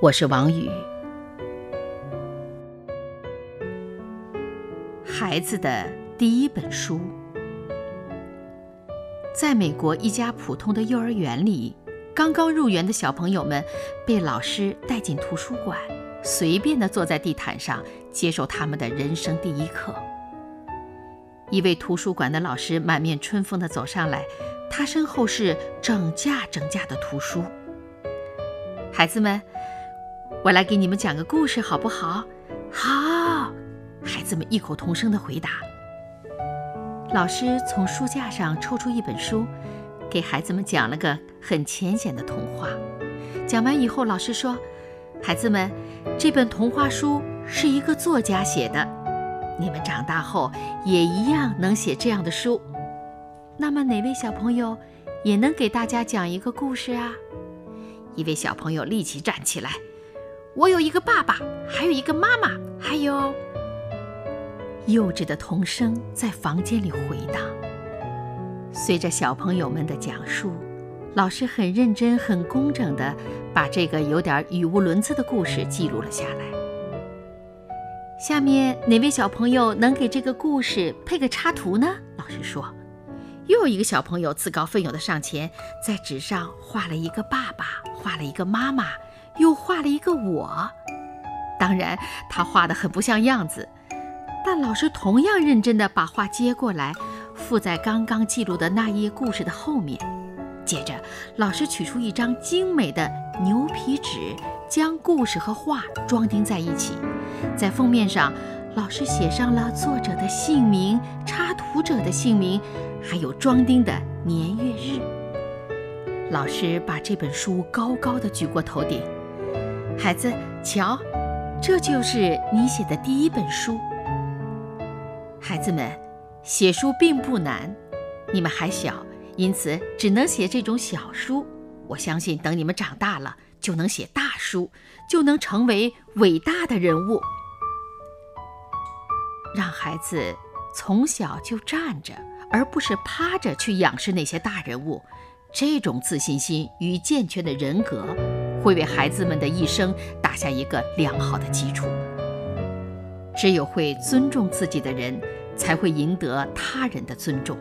我是王宇。孩子的第一本书，在美国一家普通的幼儿园里，刚刚入园的小朋友们被老师带进图书馆。随便的坐在地毯上，接受他们的人生第一课。一位图书馆的老师满面春风地走上来，他身后是整架整架的图书。孩子们，我来给你们讲个故事，好不好？好，孩子们异口同声地回答。老师从书架上抽出一本书，给孩子们讲了个很浅显的童话。讲完以后，老师说。孩子们，这本童话书是一个作家写的，你们长大后也一样能写这样的书。那么，哪位小朋友也能给大家讲一个故事啊？一位小朋友立即站起来：“我有一个爸爸，还有一个妈妈，还有……”幼稚的童声在房间里回荡。随着小朋友们的讲述。老师很认真、很工整地把这个有点语无伦次的故事记录了下来。下面哪位小朋友能给这个故事配个插图呢？老师说。又有一个小朋友自告奋勇地上前，在纸上画了一个爸爸，画了一个妈妈，又画了一个我。当然，他画得很不像样子，但老师同样认真地把画接过来，附在刚刚记录的那页故事的后面。接着，老师取出一张精美的牛皮纸，将故事和画装订在一起。在封面上，老师写上了作者的姓名、插图者的姓名，还有装订的年月日。老师把这本书高高的举过头顶，孩子，瞧，这就是你写的第一本书。孩子们，写书并不难，你们还小。因此，只能写这种小书。我相信，等你们长大了，就能写大书，就能成为伟大的人物。让孩子从小就站着，而不是趴着去仰视那些大人物，这种自信心与健全的人格，会为孩子们的一生打下一个良好的基础。只有会尊重自己的人，才会赢得他人的尊重。